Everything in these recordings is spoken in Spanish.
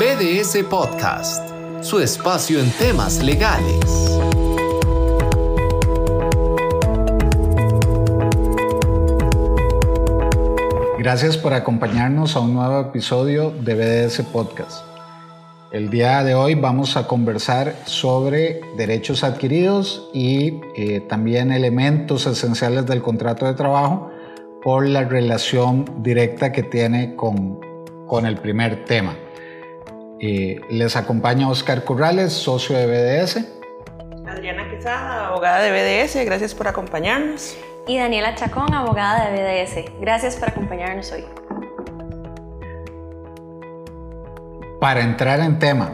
BDS Podcast, su espacio en temas legales. Gracias por acompañarnos a un nuevo episodio de BDS Podcast. El día de hoy vamos a conversar sobre derechos adquiridos y eh, también elementos esenciales del contrato de trabajo por la relación directa que tiene con, con el primer tema. Eh, les acompaña Oscar Corrales, socio de BDS. Adriana Quesada, abogada de BDS, gracias por acompañarnos. Y Daniela Chacón, abogada de BDS. Gracias por acompañarnos hoy. Para entrar en tema,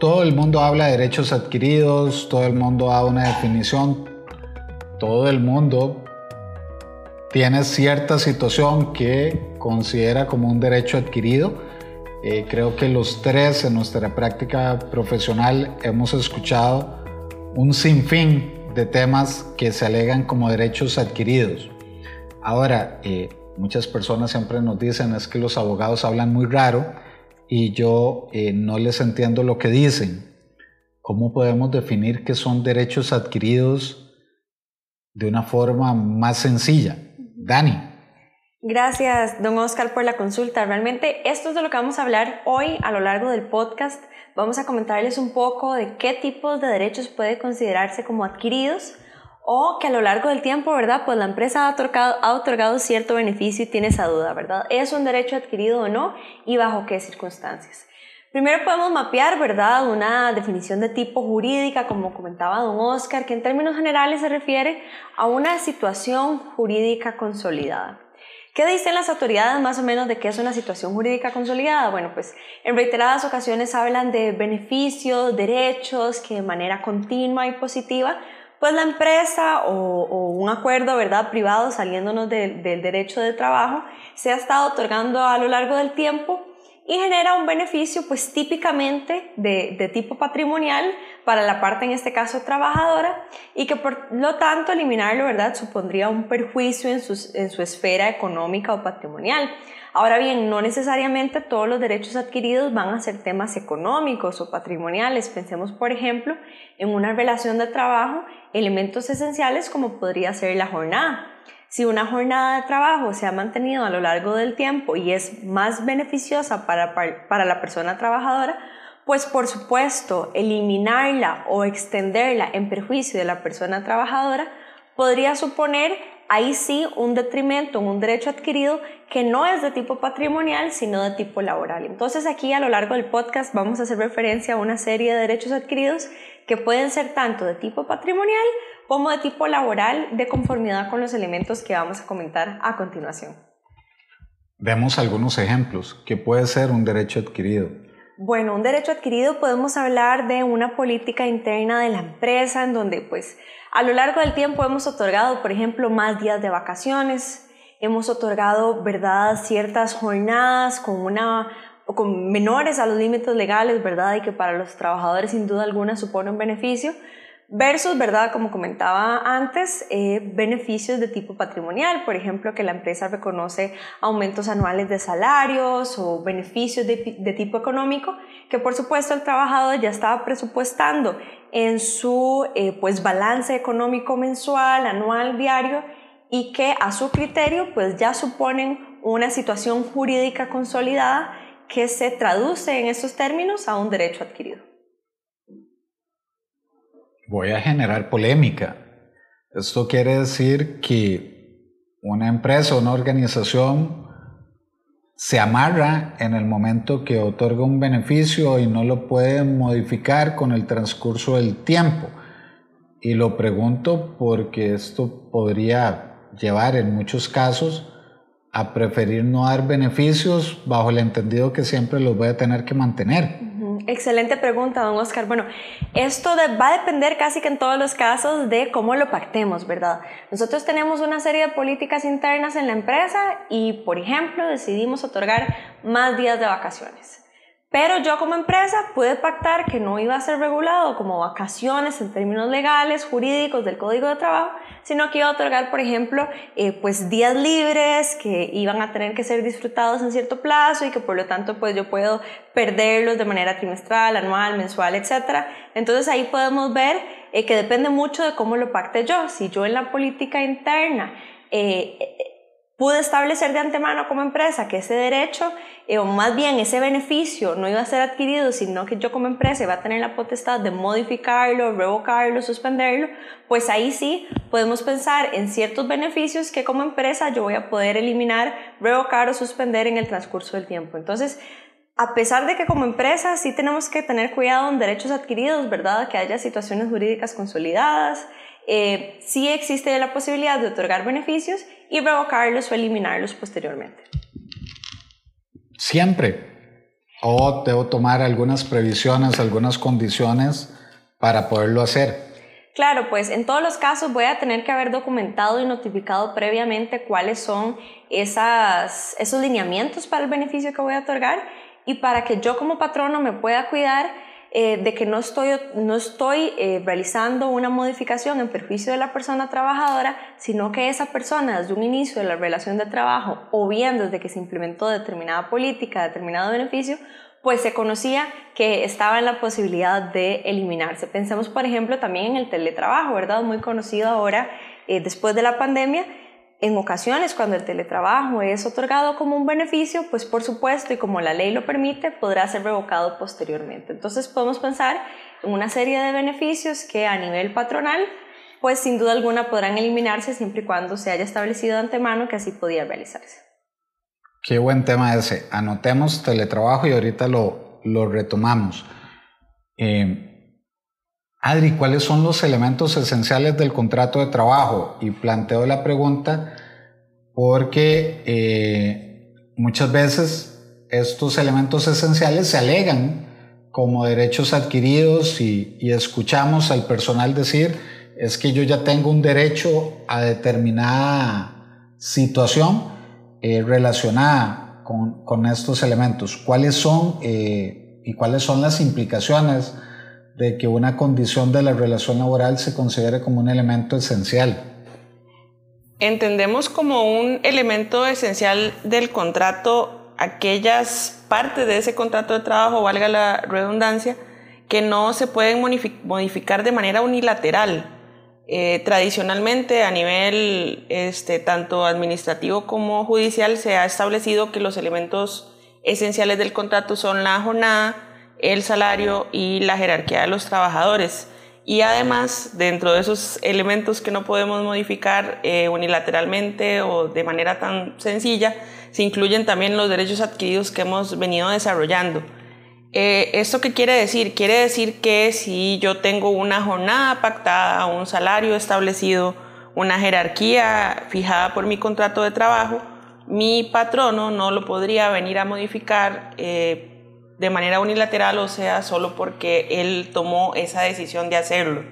todo el mundo habla de derechos adquiridos, todo el mundo da una definición, todo el mundo tiene cierta situación que considera como un derecho adquirido. Eh, creo que los tres en nuestra práctica profesional hemos escuchado un sinfín de temas que se alegan como derechos adquiridos. Ahora, eh, muchas personas siempre nos dicen es que los abogados hablan muy raro y yo eh, no les entiendo lo que dicen. ¿Cómo podemos definir qué son derechos adquiridos de una forma más sencilla? Dani. Gracias, don Oscar, por la consulta. Realmente esto es de lo que vamos a hablar hoy a lo largo del podcast. Vamos a comentarles un poco de qué tipos de derechos puede considerarse como adquiridos o que a lo largo del tiempo, ¿verdad? Pues la empresa ha otorgado, ha otorgado cierto beneficio y tiene esa duda, ¿verdad? ¿Es un derecho adquirido o no? ¿Y bajo qué circunstancias? Primero podemos mapear, ¿verdad?, una definición de tipo jurídica, como comentaba don Oscar, que en términos generales se refiere a una situación jurídica consolidada. ¿Qué dicen las autoridades más o menos de qué es una situación jurídica consolidada? Bueno, pues en reiteradas ocasiones hablan de beneficios, derechos que de manera continua y positiva, pues la empresa o, un acuerdo, ¿verdad?, privado saliéndonos del derecho de trabajo, se ha estado otorgando a lo largo del tiempo y genera un beneficio pues típicamente de, tipo patrimonial para la parte en este caso trabajadora y que por lo tanto eliminarlo verdad supondría un perjuicio en su, en su esfera económica o patrimonial. Ahora bien, no necesariamente todos los derechos adquiridos van a ser temas económicos o patrimoniales. Pensemos, por ejemplo, en una relación de trabajo, elementos esenciales como podría ser la jornada. Si una jornada de trabajo se ha mantenido a lo largo del tiempo y es más beneficiosa para, para, la persona trabajadora, pues por supuesto eliminarla o extenderla en perjuicio de la persona trabajadora podría suponer ahí sí un detrimento, un derecho adquirido que no es de tipo patrimonial, sino de tipo laboral. Entonces aquí a lo largo del podcast vamos a hacer referencia a una serie de derechos adquiridos que pueden ser tanto de tipo patrimonial como de tipo laboral de conformidad con los elementos que vamos a comentar a continuación. Vemos algunos ejemplos. ¿Qué puede ser un derecho adquirido? Bueno, un derecho adquirido podemos hablar de una política interna de la empresa en donde pues a lo largo del tiempo hemos otorgado, por ejemplo, más días de vacaciones, hemos otorgado, ¿verdad?, ciertas jornadas con una con menores a los límites legales, ¿verdad? Y que para los trabajadores sin duda alguna supone un beneficio, versus, ¿verdad? Como comentaba antes, eh, beneficios de tipo patrimonial, por ejemplo, que la empresa reconoce aumentos anuales de salarios o beneficios de, tipo económico, que por supuesto el trabajador ya estaba presupuestando en su eh, pues balance económico mensual, anual, diario, y que a su criterio pues ya suponen una situación jurídica consolidada que se traduce en esos términos a un derecho adquirido. Voy a generar polémica. Esto quiere decir que una empresa o una organización se amarra en el momento que otorga un beneficio y no lo puede modificar con el transcurso del tiempo. Y lo pregunto porque esto podría llevar en muchos casos a preferir no dar beneficios bajo el entendido que siempre los voy a tener que mantener. Excelente pregunta, don Oscar. Bueno, esto va a depender casi que en todos los casos de cómo lo pactemos, ¿verdad? Nosotros tenemos una serie de políticas internas en la empresa y, por ejemplo, decidimos otorgar más días de vacaciones. Pero yo como empresa pude pactar que no iba a ser regulado como vacaciones en términos legales, jurídicos del Código de Trabajo, sino que iba a otorgar, por ejemplo, eh, pues días libres que iban a tener que ser disfrutados en cierto plazo y que por lo tanto pues yo puedo perderlos de manera trimestral, anual, mensual, etc. Entonces ahí podemos ver eh, que depende mucho de cómo lo pacte yo. Si yo en la política interna eh, pude establecer de antemano como empresa que ese derecho, eh, o más bien ese beneficio, no iba a ser adquirido, sino que yo como empresa iba a tener la potestad de modificarlo, revocarlo, suspenderlo, pues ahí sí podemos pensar en ciertos beneficios que como empresa yo voy a poder eliminar, revocar o suspender en el transcurso del tiempo. Entonces, a pesar de que como empresa sí tenemos que tener cuidado en derechos adquiridos, ¿verdad? Que haya situaciones jurídicas consolidadas, eh, sí existe la posibilidad de otorgar beneficios y revocarlos o eliminarlos posteriormente. Siempre. O debo tomar algunas previsiones, algunas condiciones para poderlo hacer. Claro, pues en todos los casos voy a tener que haber documentado y notificado previamente cuáles son esas, esos lineamientos para el beneficio que voy a otorgar y para que yo como patrono me pueda cuidar eh, de que no estoy, no estoy eh, realizando una modificación en perjuicio de la persona trabajadora, sino que esa persona desde un inicio de la relación de trabajo o bien desde que se implementó determinada política, determinado beneficio, pues se conocía que estaba en la posibilidad de eliminarse. Pensemos, por ejemplo, también en el teletrabajo, ¿verdad? Muy conocido ahora eh, después de la pandemia en ocasiones, cuando el teletrabajo es otorgado como un beneficio, pues por supuesto, y como la ley lo permite, podrá ser revocado posteriormente. Entonces podemos pensar en una serie de beneficios que a nivel patronal, pues sin duda alguna podrán eliminarse siempre y cuando se haya establecido antemano que así podía realizarse. Qué buen tema ese. Anotemos teletrabajo y ahorita lo, lo retomamos. Eh, Adri, ¿cuáles son los elementos esenciales del contrato de trabajo? Y planteo la pregunta porque eh, muchas veces estos elementos esenciales se alegan como derechos adquiridos y, escuchamos al personal decir es que yo ya tengo un derecho a determinada situación eh, relacionada con, estos elementos. ¿Cuáles son eh, y cuáles son las implicaciones? De que una condición de la relación laboral se considere como un elemento esencial. Entendemos como un elemento esencial del contrato aquellas partes de ese contrato de trabajo, valga la redundancia, que no se pueden modificar de manera unilateral. Eh, tradicionalmente a nivel este, tanto administrativo como judicial se ha establecido que los elementos esenciales del contrato son la jornada, el salario y la jerarquía de los trabajadores. Y además, dentro de esos elementos que no podemos modificar eh, unilateralmente o de manera tan sencilla, se incluyen también los derechos adquiridos que hemos venido desarrollando. Eh, ¿Esto qué quiere decir? Quiere decir que si yo tengo una jornada pactada, un salario establecido, una jerarquía fijada por mi contrato de trabajo, mi patrono no lo podría venir a modificar eh, de manera unilateral, o sea, solo porque él tomó esa decisión de hacerlo.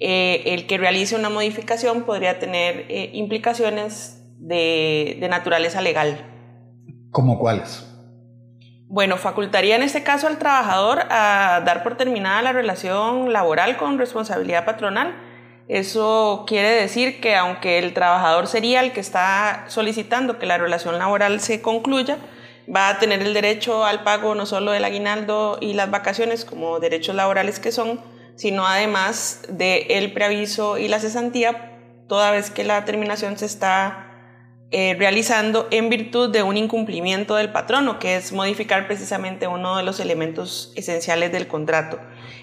Eh, el que realice una modificación podría tener eh, implicaciones de, de, naturaleza legal. ¿Cómo cuáles? Bueno, facultaría en este caso al trabajador a dar por terminada la relación laboral con responsabilidad patronal. Eso quiere decir que aunque el trabajador sería el que está solicitando que la relación laboral se concluya, va a tener el derecho al pago no solo del aguinaldo y las vacaciones como derechos laborales que son, sino además del preaviso y la cesantía, toda vez que la terminación se está eh, realizando en virtud de un incumplimiento del patrono, que es modificar precisamente uno de los elementos esenciales del contrato.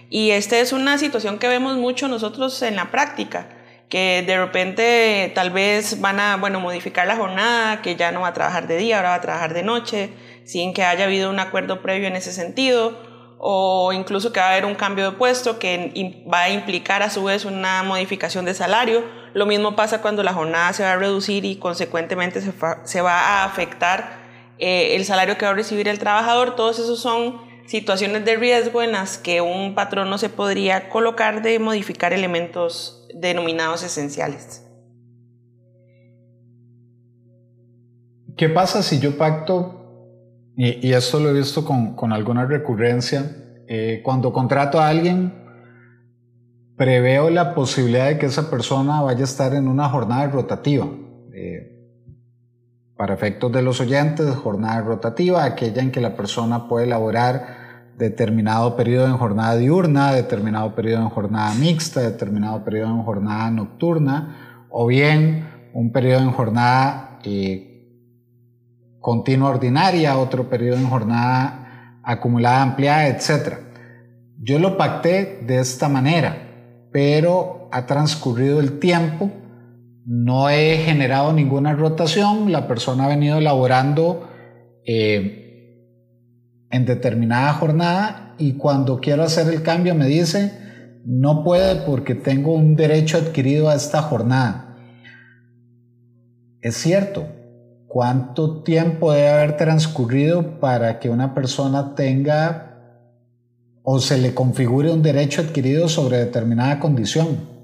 Y esta es una situación que vemos mucho nosotros en la práctica que de repente tal vez van a, bueno, modificar la jornada, que ya no va a trabajar de día, ahora va a trabajar de noche, sin que haya habido un acuerdo previo en ese sentido, o incluso que va a haber un cambio de puesto que va a implicar a su vez una modificación de salario. Lo mismo pasa cuando la jornada se va a reducir y consecuentemente se, va a afectar eh, el salario que va a recibir el trabajador. Todos esos son situaciones de riesgo en las que un patrón no se podría colocar de modificar elementos denominados esenciales. ¿Qué pasa si yo pacto y, esto lo he visto con, con alguna recurrencia, eh, cuando contrato a alguien, preveo la posibilidad de que esa persona vaya a estar en una jornada rotativa. Eh, para efectos de los oyentes, jornada rotativa, aquella en que la persona puede elaborar determinado periodo en jornada diurna, determinado periodo en jornada mixta, determinado periodo en jornada nocturna, o bien un periodo en jornada eh, continua ordinaria, otro periodo en jornada acumulada ampliada, etc. Yo lo pacté de esta manera, pero ha transcurrido el tiempo no he generado ninguna rotación, la persona ha venido elaborando eh, en determinada jornada y cuando quiero hacer el cambio me dice, no puede porque tengo un derecho adquirido a esta jornada. Es cierto, ¿cuánto tiempo debe haber transcurrido para que una persona tenga o se le configure un derecho adquirido sobre determinada condición?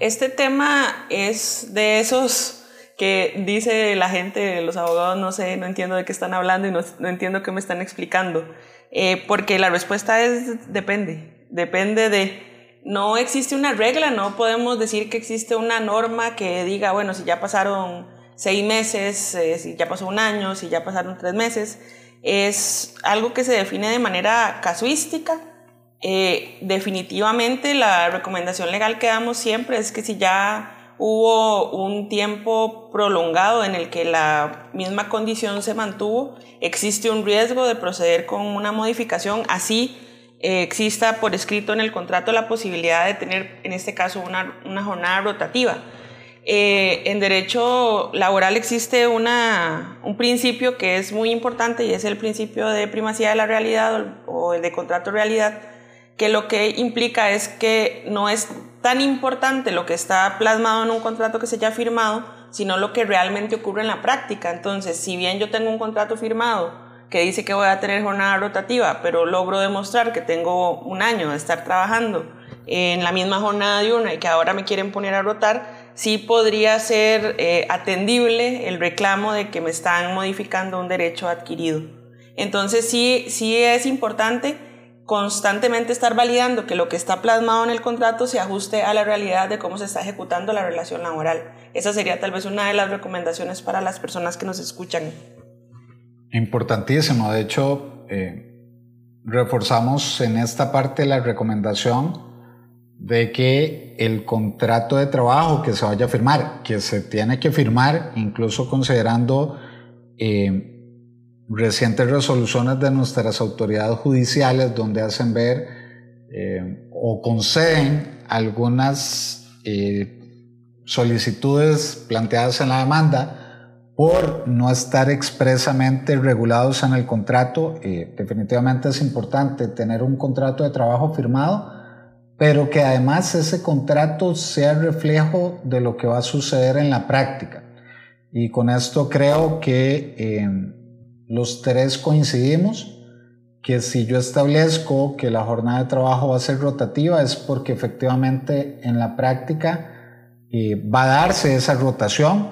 Este tema es de esos que dice la gente, los abogados, no sé, no entiendo de qué están hablando y no, entiendo qué me están explicando. Eh, porque la respuesta es depende, depende de, no existe una regla, no podemos decir que existe una norma que diga, bueno, si ya pasaron seis meses, eh, si ya pasó un año, si ya pasaron tres meses, es algo que se define de manera casuística eh, definitivamente la recomendación legal que damos siempre es que si ya hubo un tiempo prolongado en el que la misma condición se mantuvo, existe un riesgo de proceder con una modificación, así eh, exista por escrito en el contrato la posibilidad de tener, en este caso, una, una jornada rotativa. Eh, en derecho laboral existe una, un principio que es muy importante y es el principio de primacía de la realidad o el de contrato realidad, que lo que implica es que no es tan importante lo que está plasmado en un contrato que se haya firmado, sino lo que realmente ocurre en la práctica. Entonces, si bien yo tengo un contrato firmado que dice que voy a tener jornada rotativa, pero logro demostrar que tengo un año de estar trabajando en la misma jornada de una y que ahora me quieren poner a rotar, sí podría ser eh, atendible el reclamo de que me están modificando un derecho adquirido. Entonces sí, sí es importante constantemente estar validando que lo que está plasmado en el contrato se ajuste a la realidad de cómo se está ejecutando la relación laboral. Esa sería tal vez una de las recomendaciones para las personas que nos escuchan. Importantísimo. De hecho, eh, reforzamos en esta parte la recomendación de que el contrato de trabajo que se vaya a firmar, que se tiene que firmar, incluso considerando eh, recientes resoluciones de nuestras autoridades judiciales donde hacen ver eh, o conceden algunas eh, solicitudes planteadas en la demanda por no estar expresamente regulados en el contrato. Eh, definitivamente es importante tener un contrato de trabajo firmado, pero que además ese contrato sea reflejo de lo que va a suceder en la práctica. Y con esto creo que los tres coincidimos que si yo establezco que la jornada de trabajo va a ser rotativa es porque efectivamente en la práctica eh, va a darse esa rotación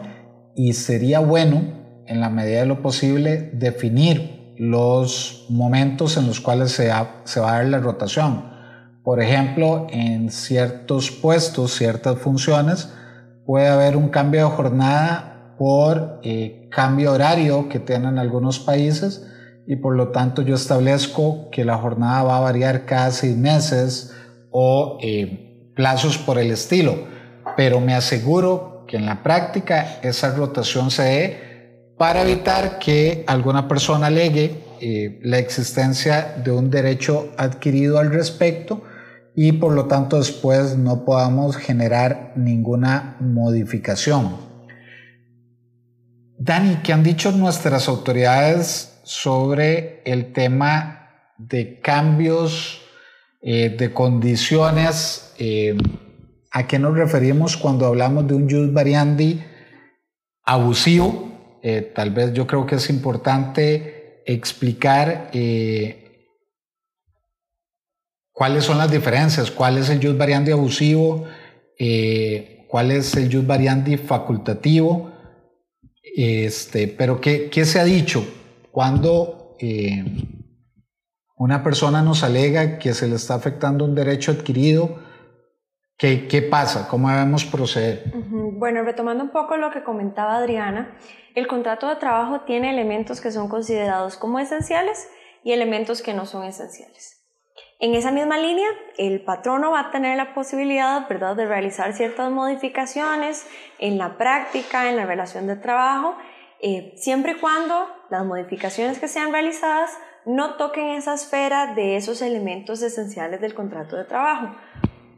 y sería bueno en la medida de lo posible definir los momentos en los cuales se, va a dar la rotación. Por ejemplo, en ciertos puestos, ciertas funciones, puede haber un cambio de jornada por eh, cambio horario que tienen algunos países y por lo tanto yo establezco que la jornada va a variar cada seis meses o eh, plazos por el estilo, pero me aseguro que en la práctica esa rotación se dé para evitar que alguna persona alegue eh, la existencia de un derecho adquirido al respecto y por lo tanto después no podamos generar ninguna modificación. Dani, ¿qué han dicho nuestras autoridades sobre el tema de cambios eh, de condiciones? Eh, ¿A qué nos referimos cuando hablamos de un jus variandi abusivo? Eh, tal vez yo creo que es importante explicar cuáles son las diferencias, cuál es el jus variandi abusivo, cuál es el jus variandi facultativo este, pero ¿qué, ¿qué, se ha dicho cuando eh, una persona nos alega que se le está afectando un derecho adquirido, ¿qué, qué pasa? ¿Cómo debemos proceder? Bueno, retomando un poco lo que comentaba Adriana, el contrato de trabajo tiene elementos que son considerados como esenciales y elementos que no son esenciales. En esa misma línea, el patrono va a tener la posibilidad ¿verdad? de realizar ciertas modificaciones en la práctica, en la relación de trabajo, eh, siempre y cuando las modificaciones que sean realizadas no toquen esa esfera de esos elementos esenciales del contrato de trabajo.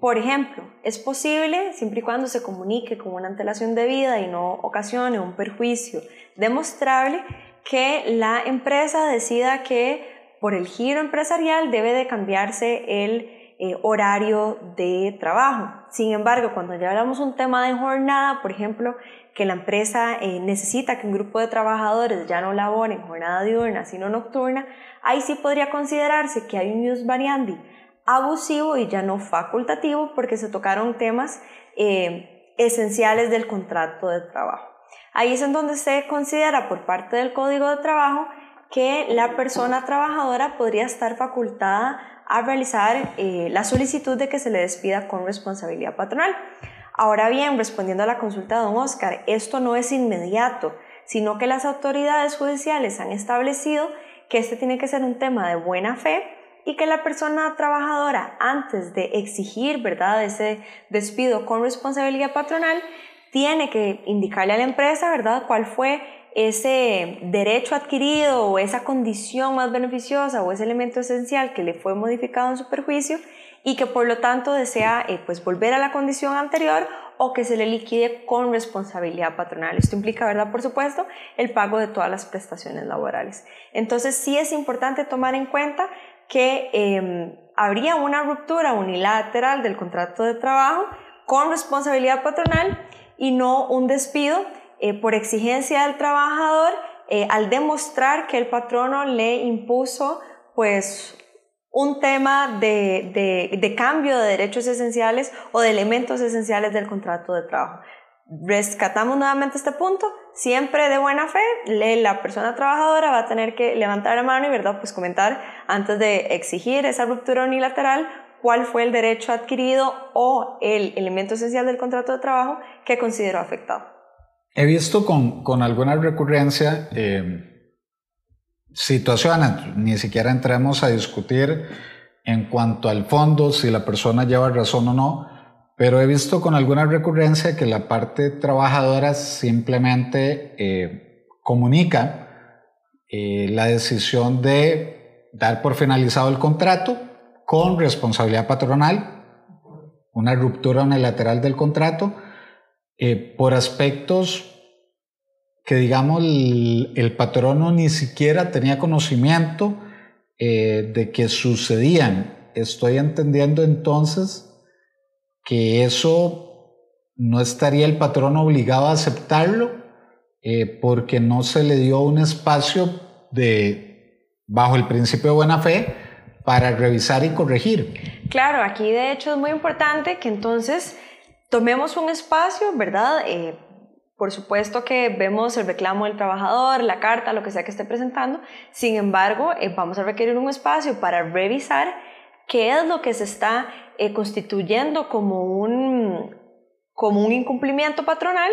Por ejemplo, es posible, siempre y cuando se comunique con una antelación de vida y no ocasione un perjuicio demostrable, que la empresa decida que por el giro empresarial debe de cambiarse el eh, horario de trabajo. Sin embargo, cuando ya hablamos un tema de jornada, por ejemplo, que la empresa eh, necesita que un grupo de trabajadores ya no laboren jornada diurna, sino nocturna, ahí sí podría considerarse que hay un use variandi abusivo y ya no facultativo porque se tocaron temas eh, esenciales del contrato de trabajo. Ahí es en donde se considera por parte del Código de Trabajo que la persona trabajadora podría estar facultada a realizar eh, la solicitud de que se le despida con responsabilidad patronal. Ahora bien, respondiendo a la consulta de don Oscar, esto no es inmediato, sino que las autoridades judiciales han establecido que este tiene que ser un tema de buena fe y que la persona trabajadora, antes de exigir ¿verdad? ese despido con responsabilidad patronal, tiene que indicarle a la empresa ¿verdad? cuál fue ese derecho adquirido o esa condición más beneficiosa o ese elemento esencial que le fue modificado en su perjuicio y que por lo tanto desea eh, pues volver a la condición anterior o que se le liquide con responsabilidad patronal. Esto implica, ¿verdad? Por supuesto, el pago de todas las prestaciones laborales. Entonces sí es importante tomar en cuenta que em, habría una ruptura unilateral del contrato de trabajo con responsabilidad patronal y no un despido eh, por exigencia del trabajador eh, al demostrar que el patrono le impuso pues un tema de, de, cambio de derechos esenciales o de elementos esenciales del contrato de trabajo. Rescatamos nuevamente este punto, siempre de buena fe, la persona trabajadora va a tener que levantar la mano y verdad pues comentar antes de exigir esa ruptura unilateral cuál fue el derecho adquirido o el elemento esencial del contrato de trabajo que consideró afectado. He visto con, con alguna recurrencia eh, situaciones, ni siquiera entremos a discutir en cuanto al fondo, si la persona lleva razón o no, pero he visto con alguna recurrencia que la parte trabajadora simplemente eh, comunica eh, la decisión de dar por finalizado el contrato con responsabilidad patronal, una ruptura unilateral del contrato, eh, por aspectos que, digamos, el, patrono ni siquiera tenía conocimiento eh, de que sucedían. Estoy entendiendo entonces que eso no estaría el patrono obligado a aceptarlo eh, porque no se le dio un espacio de, bajo el principio de buena fe para revisar y corregir. Claro, aquí de hecho es muy importante que entonces tomemos un espacio, ¿verdad? Eh, por supuesto que vemos el reclamo del trabajador, la carta, lo que sea que esté presentando. Sin embargo, eh, vamos a requerir un espacio para revisar qué es lo que se está eh, constituyendo como un, como un incumplimiento patronal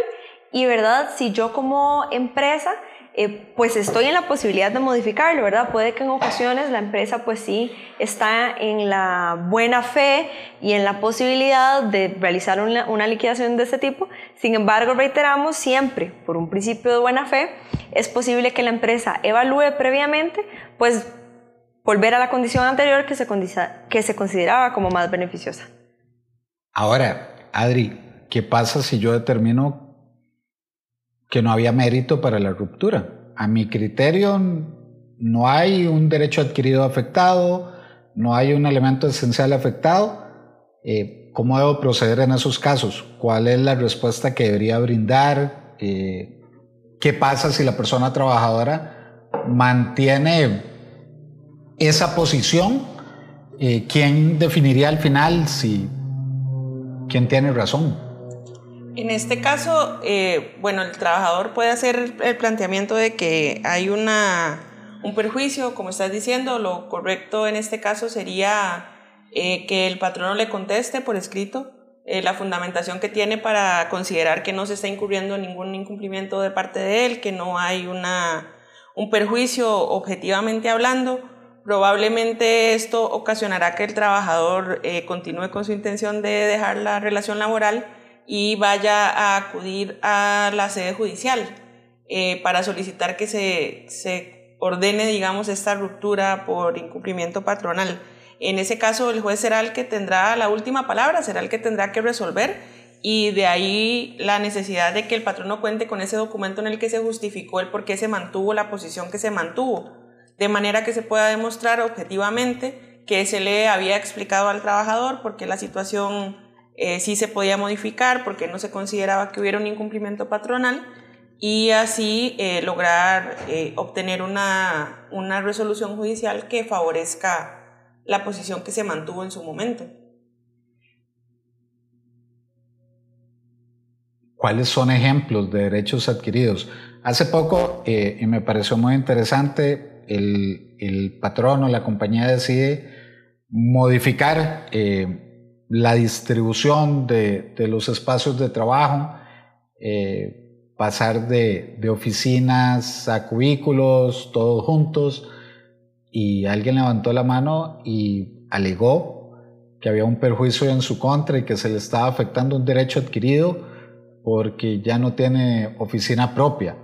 y, ¿verdad? Si yo como empresa eh, pues estoy en la posibilidad de modificarlo, ¿verdad? Puede que en ocasiones la empresa pues sí está en la buena fe y en la posibilidad de realizar una, liquidación de este tipo. Sin embargo, reiteramos siempre, por un principio de buena fe, es posible que la empresa evalúe previamente, pues volver a la condición anterior que se, que se consideraba como más beneficiosa. Ahora, Adri, ¿qué pasa si yo determino que no había mérito para la ruptura. A mi criterio, no hay un derecho adquirido afectado, no hay un elemento esencial afectado. Eh, ¿Cómo debo proceder en esos casos? ¿Cuál es la respuesta que debería brindar? Eh, ¿Qué pasa si la persona trabajadora mantiene esa posición? Eh, ¿Quién definiría al final si quién tiene razón? En este caso, eh, bueno, el trabajador puede hacer el planteamiento de que hay una, un perjuicio, como estás diciendo, lo correcto en este caso sería eh, que el patrono le conteste por escrito eh, la fundamentación que tiene para considerar que no se está incurriendo ningún incumplimiento de parte de él, que no hay una, un perjuicio objetivamente hablando. Probablemente esto ocasionará que el trabajador eh, continúe con su intención de dejar la relación laboral y vaya a acudir a la sede judicial para solicitar que se, se ordene, digamos, esta ruptura por incumplimiento patronal. En ese caso, el juez será el que tendrá la última palabra, será el que tendrá que resolver y de ahí la necesidad de que el patrono cuente con ese documento en el que se justificó el por qué se mantuvo la posición que se mantuvo, de manera que se pueda demostrar objetivamente que se le había explicado al trabajador por qué la situación eh, sí se podía modificar, porque no se consideraba que hubiera un incumplimiento patronal y así eh, lograr eh, obtener una, una resolución judicial que favorezca la posición que se mantuvo en su momento. ¿Cuáles son ejemplos de derechos adquiridos? Hace poco, eh, y me pareció muy interesante, el, el patrono, la compañía decide modificar la distribución de, los espacios de trabajo, eh, pasar de, de, oficinas a cubículos, todos juntos, y alguien levantó la mano y alegó que había un perjuicio en su contra y que se le estaba afectando un derecho adquirido porque ya no tiene oficina propia.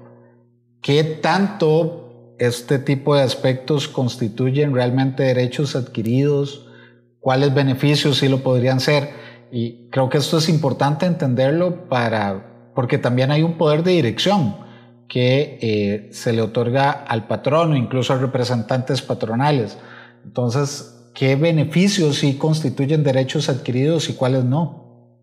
¿Qué tanto este tipo de aspectos constituyen realmente derechos adquiridos? ¿Cuáles beneficios sí lo podrían ser? Y creo que esto es importante entenderlo para, porque también hay un poder de dirección que eh, se le otorga al patrono, incluso a representantes patronales. Entonces, ¿qué beneficios sí constituyen derechos adquiridos y cuáles no?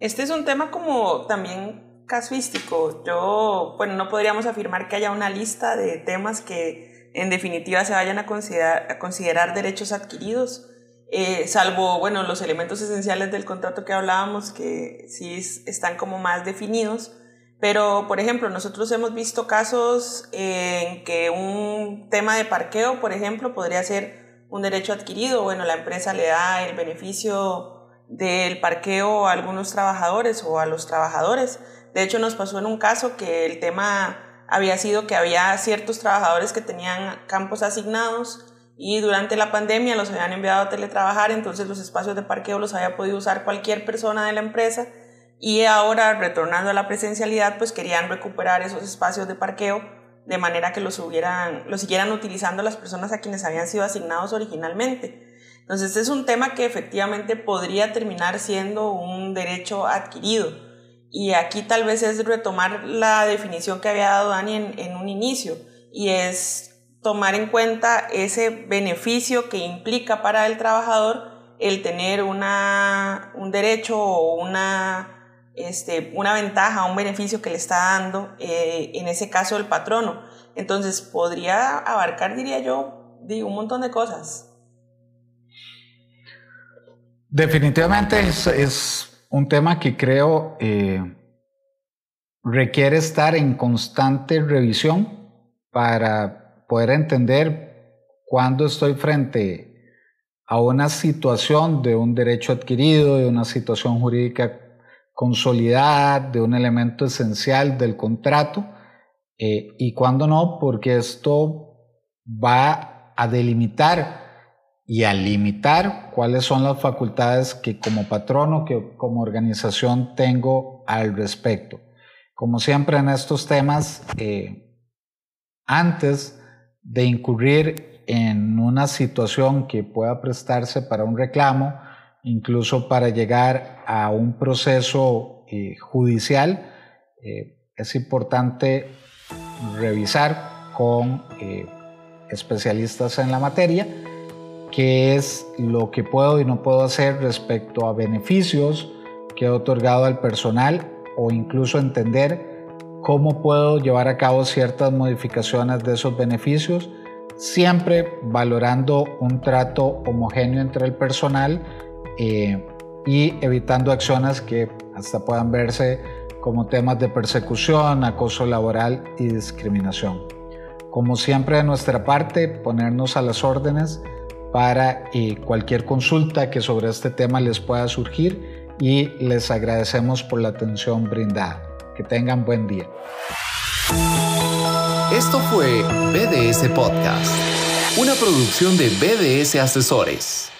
Este es un tema como también casuístico. Yo, bueno, no podríamos afirmar que haya una lista de temas que en definitiva se vayan a considerar, derechos adquiridos, eh, salvo, bueno, los elementos esenciales del contrato que hablábamos que sí están como más definidos pero, por ejemplo, nosotros hemos visto casos en que un tema de parqueo, por ejemplo, podría ser un derecho adquirido. Bueno, la empresa le da el beneficio del parqueo a algunos trabajadores o a los trabajadores. De hecho, nos pasó en un caso que el tema había sido que había ciertos trabajadores que tenían campos asignados y durante la pandemia los habían enviado a teletrabajar, entonces los espacios de parqueo los había podido usar cualquier persona de la empresa y ahora retornando a la presencialidad pues querían recuperar esos espacios de parqueo de manera que los, hubieran, los siguieran utilizando las personas a quienes habían sido asignados originalmente. Entonces este es un tema que efectivamente podría terminar siendo un derecho adquirido. Y aquí tal vez es retomar la definición que había dado Dani en, en un inicio, y es tomar en cuenta ese beneficio que implica para el trabajador el tener una, un derecho o una este, una ventaja, un beneficio que le está dando, eh, en ese caso el patrono. Entonces podría abarcar, diría yo, digo, un montón de cosas. Definitivamente es, un tema que creo eh, requiere estar en constante revisión para poder entender cuándo estoy frente a una situación de un derecho adquirido, de una situación jurídica consolidar de un elemento esencial del contrato eh, y cuando no, porque esto va a delimitar y a limitar cuáles son las facultades que como patrono, que como organización tengo al respecto. Como siempre en estos temas, eh, antes de incurrir en una situación que pueda prestarse para un reclamo, incluso para llegar a un proceso eh, judicial, eh, es importante revisar con especialistas en la materia qué es lo que puedo y no puedo hacer respecto a beneficios que he otorgado al personal o incluso entender cómo puedo llevar a cabo ciertas modificaciones de esos beneficios, siempre valorando un trato homogéneo entre el personal eh, y evitando acciones que hasta puedan verse como temas de persecución, acoso laboral y discriminación. Como siempre de nuestra parte, ponernos a las órdenes para eh, cualquier consulta que sobre este tema les pueda surgir y les agradecemos por la atención brindada. Que tengan buen día. Esto fue BDS Podcast, una producción de BDS Asesores.